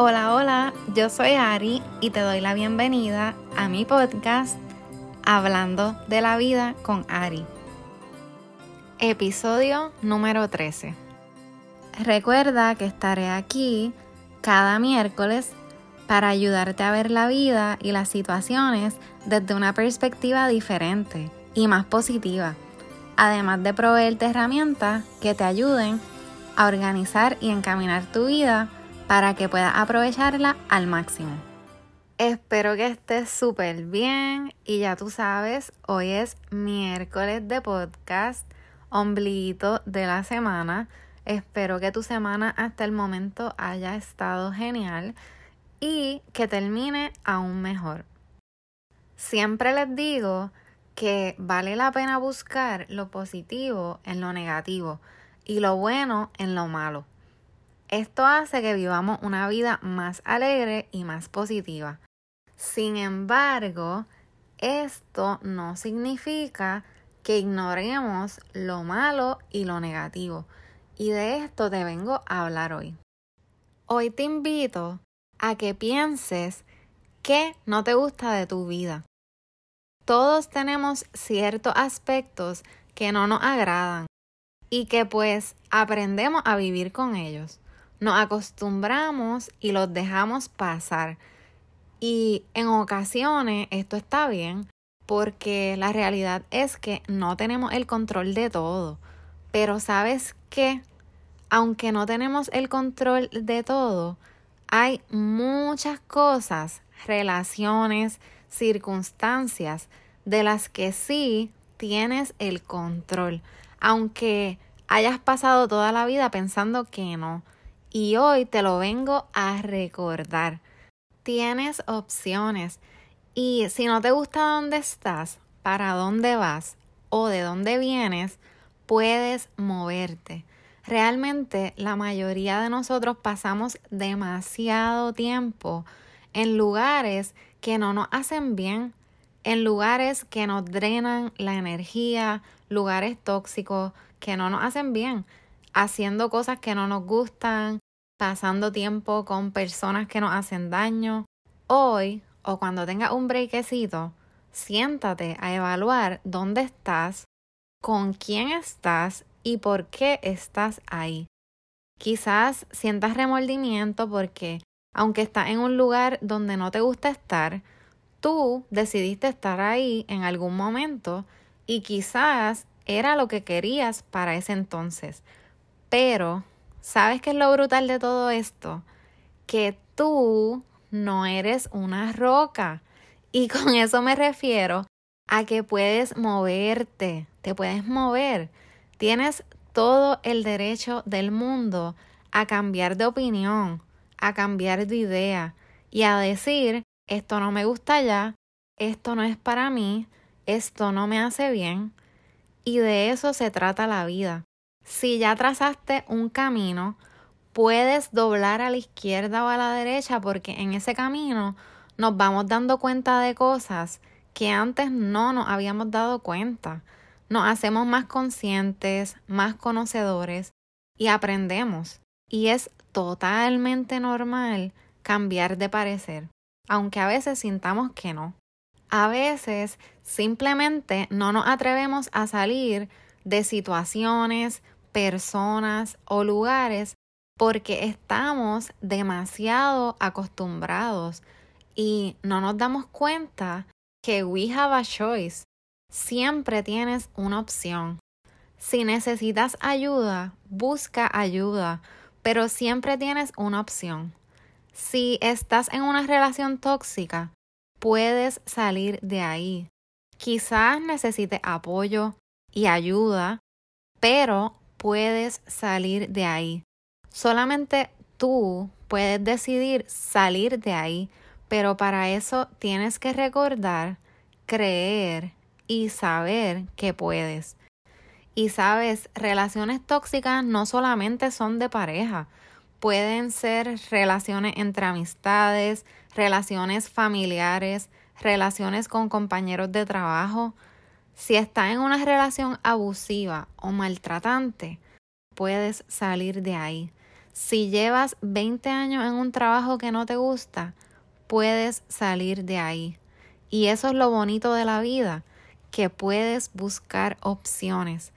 Hola, hola, yo soy Ari y te doy la bienvenida a mi podcast Hablando de la vida con Ari. Episodio número 13. Recuerda que estaré aquí cada miércoles para ayudarte a ver la vida y las situaciones desde una perspectiva diferente y más positiva, además de proveerte herramientas que te ayuden a organizar y encaminar tu vida para que puedas aprovecharla al máximo. Espero que estés súper bien y ya tú sabes, hoy es miércoles de podcast, ombliguito de la semana. Espero que tu semana hasta el momento haya estado genial y que termine aún mejor. Siempre les digo que vale la pena buscar lo positivo en lo negativo y lo bueno en lo malo. Esto hace que vivamos una vida más alegre y más positiva. Sin embargo, esto no significa que ignoremos lo malo y lo negativo. Y de esto te vengo a hablar hoy. Hoy te invito a que pienses qué no te gusta de tu vida. Todos tenemos ciertos aspectos que no nos agradan y que pues aprendemos a vivir con ellos nos acostumbramos y los dejamos pasar. Y en ocasiones esto está bien porque la realidad es que no tenemos el control de todo. Pero sabes qué? Aunque no tenemos el control de todo, hay muchas cosas, relaciones, circunstancias de las que sí tienes el control, aunque hayas pasado toda la vida pensando que no y hoy te lo vengo a recordar. Tienes opciones y si no te gusta dónde estás, para dónde vas o de dónde vienes, puedes moverte. Realmente la mayoría de nosotros pasamos demasiado tiempo en lugares que no nos hacen bien, en lugares que nos drenan la energía, lugares tóxicos que no nos hacen bien haciendo cosas que no nos gustan, pasando tiempo con personas que nos hacen daño. Hoy o cuando tengas un breakcito, siéntate a evaluar dónde estás, con quién estás y por qué estás ahí. Quizás sientas remordimiento porque, aunque estás en un lugar donde no te gusta estar, tú decidiste estar ahí en algún momento y quizás era lo que querías para ese entonces. Pero, ¿sabes qué es lo brutal de todo esto? Que tú no eres una roca. Y con eso me refiero a que puedes moverte, te puedes mover. Tienes todo el derecho del mundo a cambiar de opinión, a cambiar de idea y a decir, esto no me gusta ya, esto no es para mí, esto no me hace bien. Y de eso se trata la vida. Si ya trazaste un camino, puedes doblar a la izquierda o a la derecha porque en ese camino nos vamos dando cuenta de cosas que antes no nos habíamos dado cuenta. Nos hacemos más conscientes, más conocedores y aprendemos. Y es totalmente normal cambiar de parecer, aunque a veces sintamos que no. A veces simplemente no nos atrevemos a salir de situaciones, personas o lugares porque estamos demasiado acostumbrados y no nos damos cuenta que we have a choice. Siempre tienes una opción. Si necesitas ayuda, busca ayuda, pero siempre tienes una opción. Si estás en una relación tóxica, puedes salir de ahí. Quizás necesites apoyo y ayuda, pero puedes salir de ahí. Solamente tú puedes decidir salir de ahí, pero para eso tienes que recordar, creer y saber que puedes. Y sabes, relaciones tóxicas no solamente son de pareja, pueden ser relaciones entre amistades, relaciones familiares, relaciones con compañeros de trabajo, si estás en una relación abusiva o maltratante, puedes salir de ahí. Si llevas 20 años en un trabajo que no te gusta, puedes salir de ahí. Y eso es lo bonito de la vida, que puedes buscar opciones.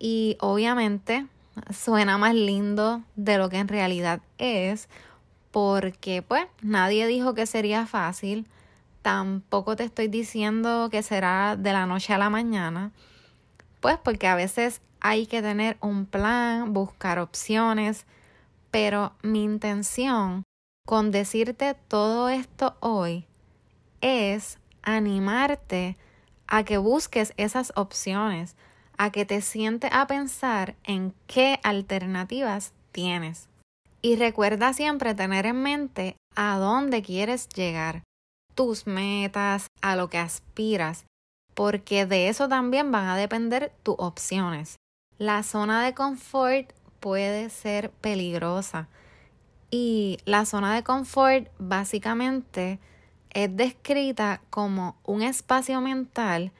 Y obviamente suena más lindo de lo que en realidad es, porque pues nadie dijo que sería fácil, tampoco te estoy diciendo que será de la noche a la mañana, pues porque a veces hay que tener un plan, buscar opciones, pero mi intención con decirte todo esto hoy es animarte a que busques esas opciones, a que te sientes a pensar en qué alternativas tienes. Y recuerda siempre tener en mente a dónde quieres llegar, tus metas, a lo que aspiras, porque de eso también van a depender tus opciones. La zona de confort puede ser peligrosa y la zona de confort básicamente es descrita como un espacio mental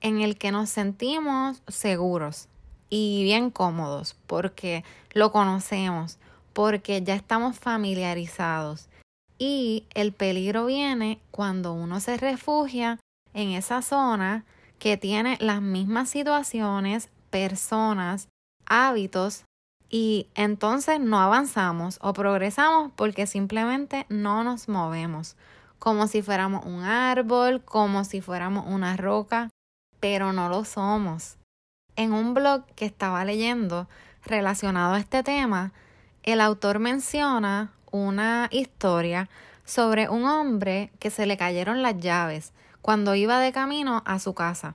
en el que nos sentimos seguros y bien cómodos porque lo conocemos, porque ya estamos familiarizados. Y el peligro viene cuando uno se refugia en esa zona que tiene las mismas situaciones, personas, hábitos y entonces no avanzamos o progresamos porque simplemente no nos movemos, como si fuéramos un árbol, como si fuéramos una roca, pero no lo somos. En un blog que estaba leyendo relacionado a este tema, el autor menciona una historia sobre un hombre que se le cayeron las llaves cuando iba de camino a su casa.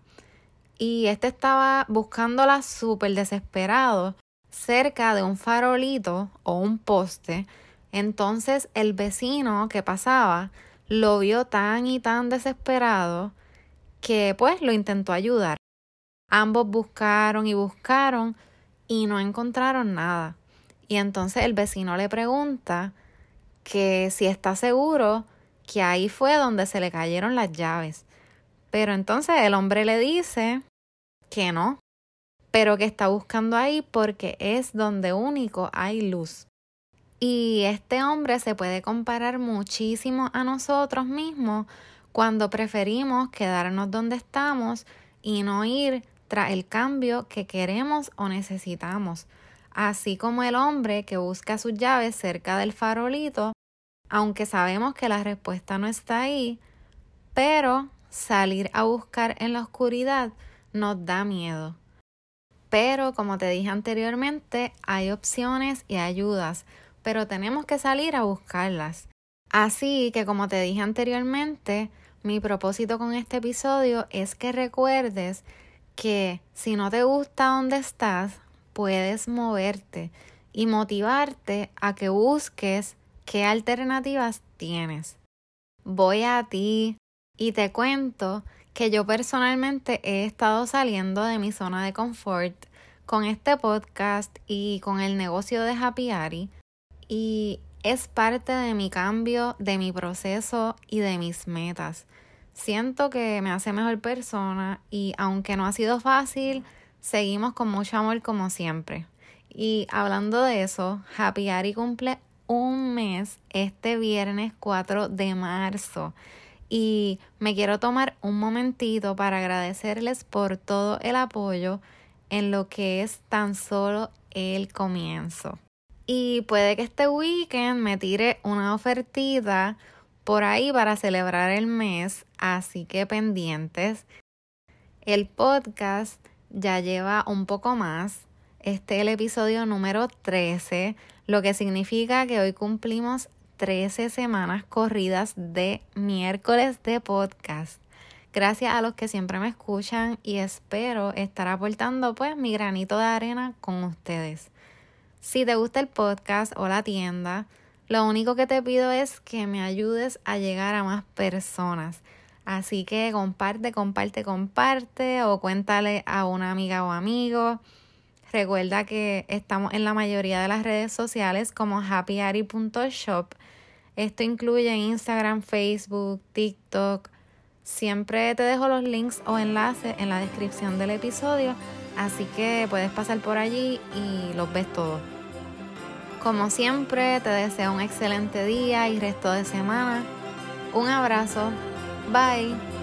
Y este estaba buscándolas súper desesperado cerca de un farolito o un poste. Entonces el vecino que pasaba lo vio tan y tan desesperado que pues lo intentó ayudar. Ambos buscaron y buscaron y no encontraron nada. Y entonces el vecino le pregunta que si está seguro que ahí fue donde se le cayeron las llaves. Pero entonces el hombre le dice que no, pero que está buscando ahí porque es donde único hay luz. Y este hombre se puede comparar muchísimo a nosotros mismos cuando preferimos quedarnos donde estamos y no ir tras el cambio que queremos o necesitamos así como el hombre que busca sus llaves cerca del farolito, aunque sabemos que la respuesta no está ahí, pero salir a buscar en la oscuridad nos da miedo. Pero como te dije anteriormente, hay opciones y ayudas, pero tenemos que salir a buscarlas. Así que como te dije anteriormente, mi propósito con este episodio es que recuerdes que si no te gusta donde estás, puedes moverte y motivarte a que busques qué alternativas tienes. Voy a ti y te cuento que yo personalmente he estado saliendo de mi zona de confort con este podcast y con el negocio de Happy Ari y es parte de mi cambio, de mi proceso y de mis metas. Siento que me hace mejor persona y aunque no ha sido fácil, seguimos con mucho amor como siempre. Y hablando de eso, Happy Ari cumple un mes este viernes 4 de marzo. Y me quiero tomar un momentito para agradecerles por todo el apoyo en lo que es tan solo el comienzo. Y puede que este weekend me tire una ofertita por ahí para celebrar el mes, así que pendientes. El podcast ya lleva un poco más. Este es el episodio número 13, lo que significa que hoy cumplimos 13 semanas corridas de miércoles de podcast. Gracias a los que siempre me escuchan y espero estar aportando pues mi granito de arena con ustedes. Si te gusta el podcast o la tienda, lo único que te pido es que me ayudes a llegar a más personas. Así que comparte, comparte, comparte o cuéntale a una amiga o amigo. Recuerda que estamos en la mayoría de las redes sociales como happyari.shop. Esto incluye Instagram, Facebook, TikTok. Siempre te dejo los links o enlaces en la descripción del episodio, así que puedes pasar por allí y los ves todos. Como siempre, te deseo un excelente día y resto de semana. Un abrazo. Bye.